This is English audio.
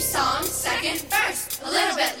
song, second verse. A little bit